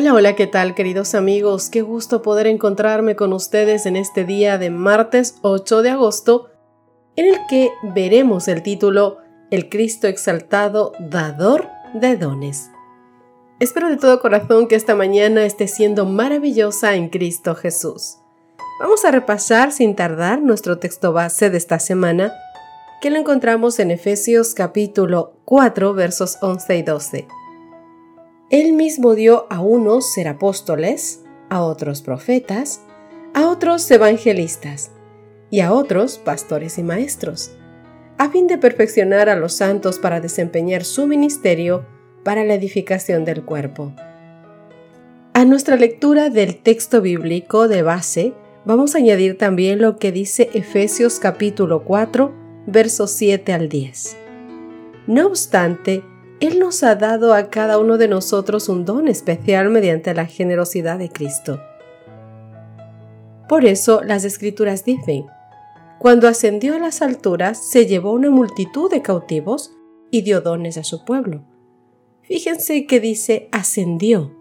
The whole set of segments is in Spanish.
Hola, hola, ¿qué tal queridos amigos? Qué gusto poder encontrarme con ustedes en este día de martes 8 de agosto, en el que veremos el título El Cristo exaltado, dador de dones. Espero de todo corazón que esta mañana esté siendo maravillosa en Cristo Jesús. Vamos a repasar sin tardar nuestro texto base de esta semana, que lo encontramos en Efesios capítulo 4 versos 11 y 12 él mismo dio a unos ser apóstoles, a otros profetas, a otros evangelistas y a otros pastores y maestros, a fin de perfeccionar a los santos para desempeñar su ministerio para la edificación del cuerpo. A nuestra lectura del texto bíblico de base, vamos a añadir también lo que dice Efesios capítulo 4, versos 7 al 10. No obstante, él nos ha dado a cada uno de nosotros un don especial mediante la generosidad de Cristo. Por eso las escrituras dicen, cuando ascendió a las alturas se llevó una multitud de cautivos y dio dones a su pueblo. Fíjense que dice ascendió.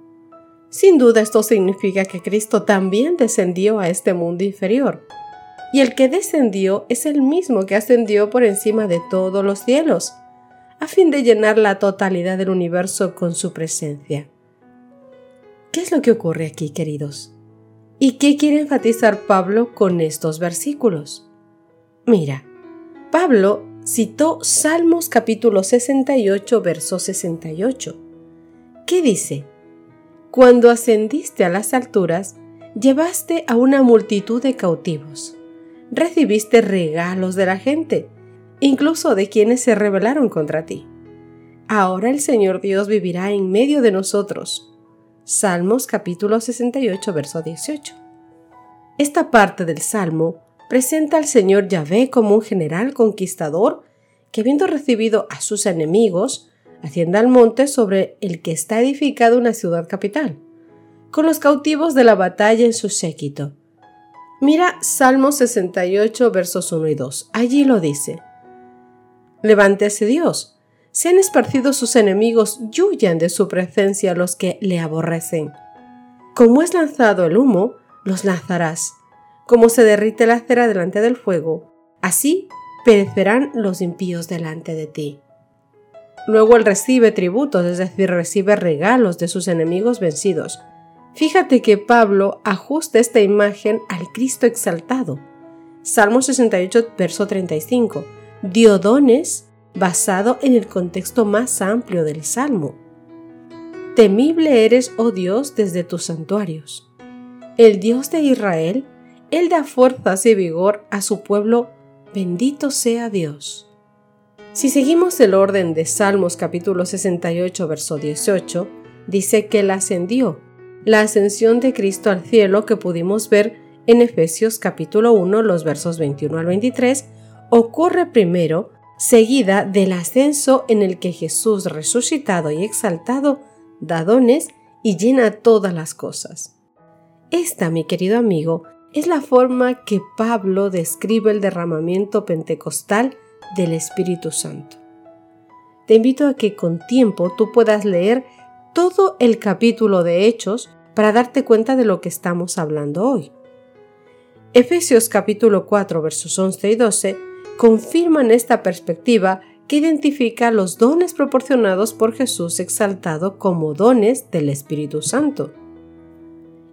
Sin duda esto significa que Cristo también descendió a este mundo inferior. Y el que descendió es el mismo que ascendió por encima de todos los cielos a fin de llenar la totalidad del universo con su presencia. ¿Qué es lo que ocurre aquí, queridos? ¿Y qué quiere enfatizar Pablo con estos versículos? Mira, Pablo citó Salmos capítulo 68, verso 68. ¿Qué dice? Cuando ascendiste a las alturas, llevaste a una multitud de cautivos, recibiste regalos de la gente, incluso de quienes se rebelaron contra ti. Ahora el Señor Dios vivirá en medio de nosotros. Salmos capítulo 68, verso 18. Esta parte del Salmo presenta al Señor Yahvé como un general conquistador que habiendo recibido a sus enemigos, asciende al monte sobre el que está edificada una ciudad capital, con los cautivos de la batalla en su séquito. Mira Salmo 68, versos 1 y 2. Allí lo dice. Levántese Dios. Sean esparcidos sus enemigos y huyan de su presencia los que le aborrecen. Como es lanzado el humo, los lanzarás. Como se derrite la cera delante del fuego, así perecerán los impíos delante de ti. Luego él recibe tributos, es decir, recibe regalos de sus enemigos vencidos. Fíjate que Pablo ajusta esta imagen al Cristo exaltado. Salmo 68, verso 35 dio dones basado en el contexto más amplio del Salmo. Temible eres, oh Dios, desde tus santuarios. El Dios de Israel, Él da fuerzas y vigor a su pueblo, bendito sea Dios. Si seguimos el orden de Salmos capítulo 68, verso 18, dice que Él ascendió, la ascensión de Cristo al cielo que pudimos ver en Efesios capítulo 1, los versos 21 al 23, ocurre primero seguida del ascenso en el que Jesús resucitado y exaltado da dones y llena todas las cosas. Esta, mi querido amigo, es la forma que Pablo describe el derramamiento pentecostal del Espíritu Santo. Te invito a que con tiempo tú puedas leer todo el capítulo de Hechos para darte cuenta de lo que estamos hablando hoy. Efesios capítulo 4 versos 11 y 12 confirman esta perspectiva que identifica los dones proporcionados por Jesús exaltado como dones del Espíritu Santo.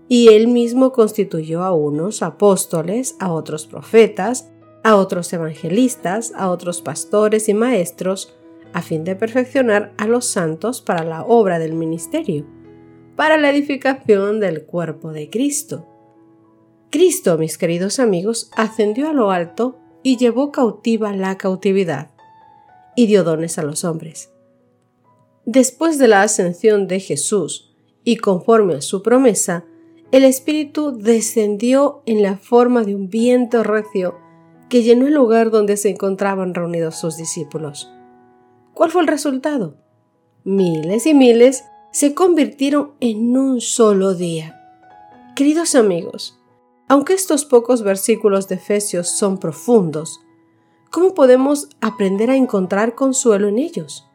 Y él mismo constituyó a unos apóstoles, a otros profetas, a otros evangelistas, a otros pastores y maestros, a fin de perfeccionar a los santos para la obra del ministerio, para la edificación del cuerpo de Cristo. Cristo, mis queridos amigos, ascendió a lo alto y llevó cautiva la cautividad, y dio dones a los hombres. Después de la ascensión de Jesús, y conforme a su promesa, el Espíritu descendió en la forma de un viento recio que llenó el lugar donde se encontraban reunidos sus discípulos. ¿Cuál fue el resultado? Miles y miles se convirtieron en un solo día. Queridos amigos, aunque estos pocos versículos de Efesios son profundos, ¿cómo podemos aprender a encontrar consuelo en ellos?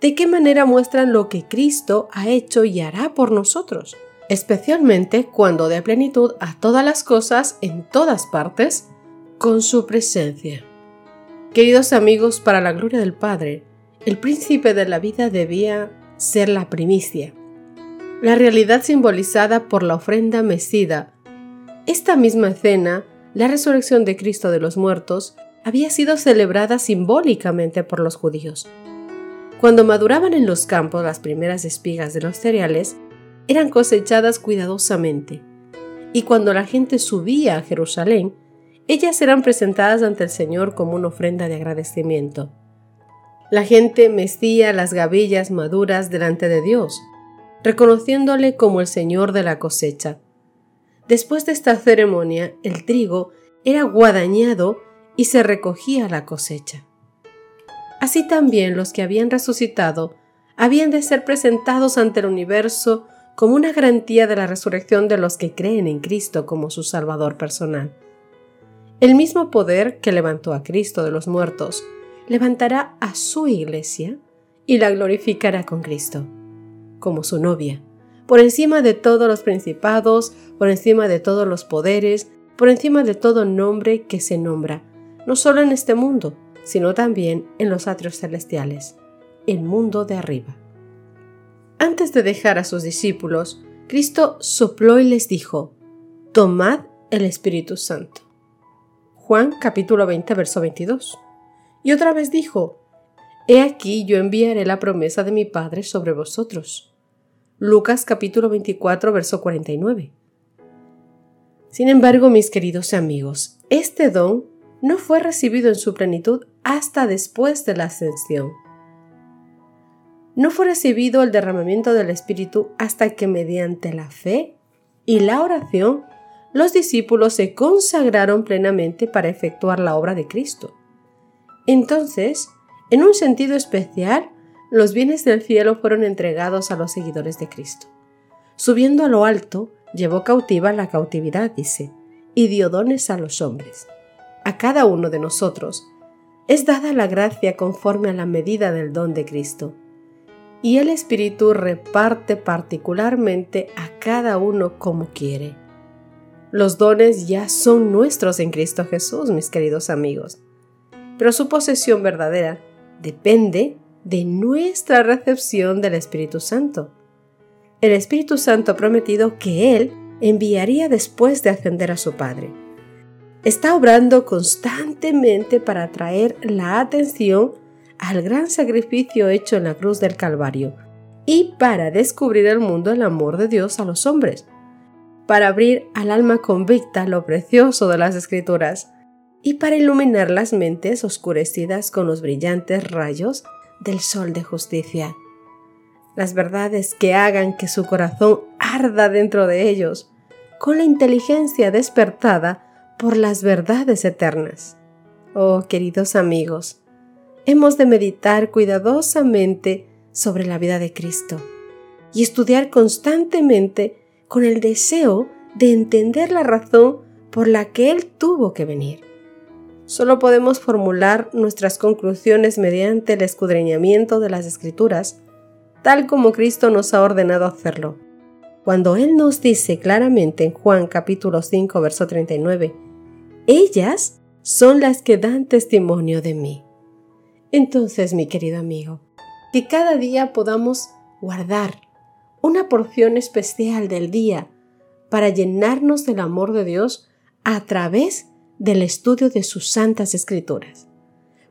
¿De qué manera muestran lo que Cristo ha hecho y hará por nosotros? Especialmente cuando dé plenitud a todas las cosas en todas partes con su presencia. Queridos amigos, para la gloria del Padre, el príncipe de la vida debía ser la primicia, la realidad simbolizada por la ofrenda mecida esta misma escena, la resurrección de Cristo de los muertos, había sido celebrada simbólicamente por los judíos. Cuando maduraban en los campos las primeras espigas de los cereales, eran cosechadas cuidadosamente, y cuando la gente subía a Jerusalén, ellas eran presentadas ante el Señor como una ofrenda de agradecimiento. La gente mecía las gavillas maduras delante de Dios, reconociéndole como el Señor de la cosecha. Después de esta ceremonia, el trigo era guadañado y se recogía la cosecha. Así también los que habían resucitado habían de ser presentados ante el universo como una garantía de la resurrección de los que creen en Cristo como su Salvador personal. El mismo poder que levantó a Cristo de los muertos levantará a su iglesia y la glorificará con Cristo, como su novia por encima de todos los principados, por encima de todos los poderes, por encima de todo nombre que se nombra, no solo en este mundo, sino también en los atrios celestiales, el mundo de arriba. Antes de dejar a sus discípulos, Cristo sopló y les dijo, Tomad el Espíritu Santo. Juan capítulo 20, verso 22. Y otra vez dijo, He aquí yo enviaré la promesa de mi Padre sobre vosotros Lucas capítulo 24, verso 49. Sin embargo, mis queridos amigos, este don no fue recibido en su plenitud hasta después de la ascensión. No fue recibido el derramamiento del Espíritu hasta que mediante la fe y la oración los discípulos se consagraron plenamente para efectuar la obra de Cristo. Entonces, en un sentido especial, los bienes del cielo fueron entregados a los seguidores de Cristo. Subiendo a lo alto, llevó cautiva la cautividad, dice, y dio dones a los hombres. A cada uno de nosotros es dada la gracia conforme a la medida del don de Cristo. Y el Espíritu reparte particularmente a cada uno como quiere. Los dones ya son nuestros en Cristo Jesús, mis queridos amigos. Pero su posesión verdadera depende de nuestra recepción del Espíritu Santo. El Espíritu Santo ha prometido que Él enviaría después de ascender a su Padre. Está obrando constantemente para atraer la atención al gran sacrificio hecho en la cruz del Calvario y para descubrir al mundo el amor de Dios a los hombres, para abrir al alma convicta lo precioso de las Escrituras y para iluminar las mentes oscurecidas con los brillantes rayos del sol de justicia. Las verdades que hagan que su corazón arda dentro de ellos, con la inteligencia despertada por las verdades eternas. Oh, queridos amigos, hemos de meditar cuidadosamente sobre la vida de Cristo y estudiar constantemente con el deseo de entender la razón por la que Él tuvo que venir. Solo podemos formular nuestras conclusiones mediante el escudriñamiento de las escrituras, tal como Cristo nos ha ordenado hacerlo. Cuando Él nos dice claramente en Juan capítulo 5, verso 39, ellas son las que dan testimonio de mí. Entonces, mi querido amigo, que cada día podamos guardar una porción especial del día para llenarnos del amor de Dios a través del estudio de sus santas escrituras,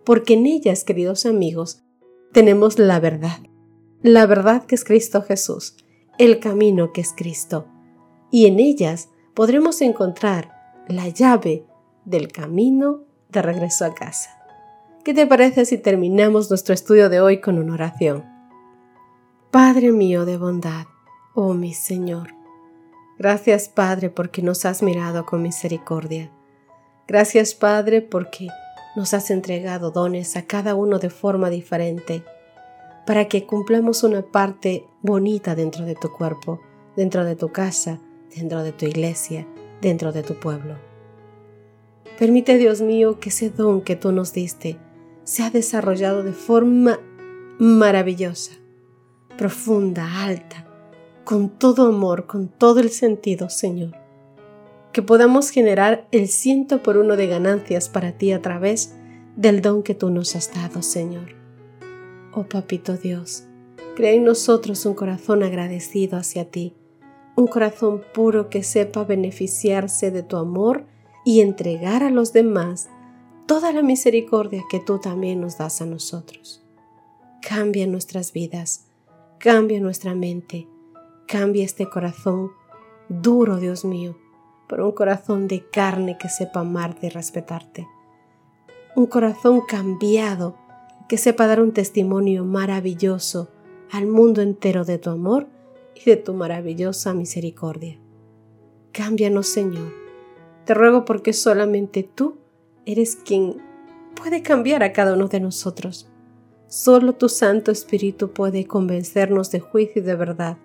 porque en ellas, queridos amigos, tenemos la verdad, la verdad que es Cristo Jesús, el camino que es Cristo, y en ellas podremos encontrar la llave del camino de regreso a casa. ¿Qué te parece si terminamos nuestro estudio de hoy con una oración? Padre mío de bondad, oh mi Señor, Gracias Padre porque nos has mirado con misericordia. Gracias Padre porque nos has entregado dones a cada uno de forma diferente para que cumplamos una parte bonita dentro de tu cuerpo, dentro de tu casa, dentro de tu iglesia, dentro de tu pueblo. Permite, Dios mío, que ese don que tú nos diste sea desarrollado de forma maravillosa, profunda, alta, con todo amor, con todo el sentido, Señor. Que podamos generar el ciento por uno de ganancias para ti a través del don que tú nos has dado, Señor. Oh Papito Dios, crea en nosotros un corazón agradecido hacia ti, un corazón puro que sepa beneficiarse de tu amor y entregar a los demás toda la misericordia que tú también nos das a nosotros. Cambia nuestras vidas, cambia nuestra mente, cambia este corazón duro, Dios mío, por un corazón de carne que sepa amarte y respetarte. Un corazón cambiado que sepa dar un testimonio maravilloso al mundo entero de tu amor y de tu maravillosa misericordia. Cámbianos, Señor te ruego porque solamente tú eres quien puede cambiar a cada uno de nosotros. Solo tu Santo Espíritu puede convencernos de juicio y de verdad.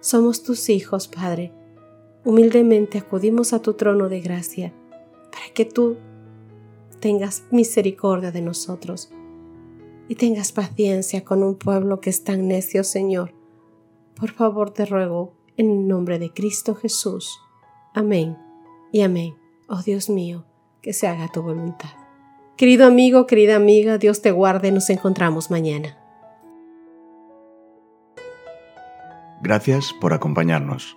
Somos tus hijos, Padre. Humildemente acudimos a tu trono de gracia para que tú tengas misericordia de nosotros y tengas paciencia con un pueblo que es tan necio, Señor. Por favor te ruego, en el nombre de Cristo Jesús. Amén y amén. Oh Dios mío, que se haga tu voluntad. Querido amigo, querida amiga, Dios te guarde, nos encontramos mañana. Gracias por acompañarnos.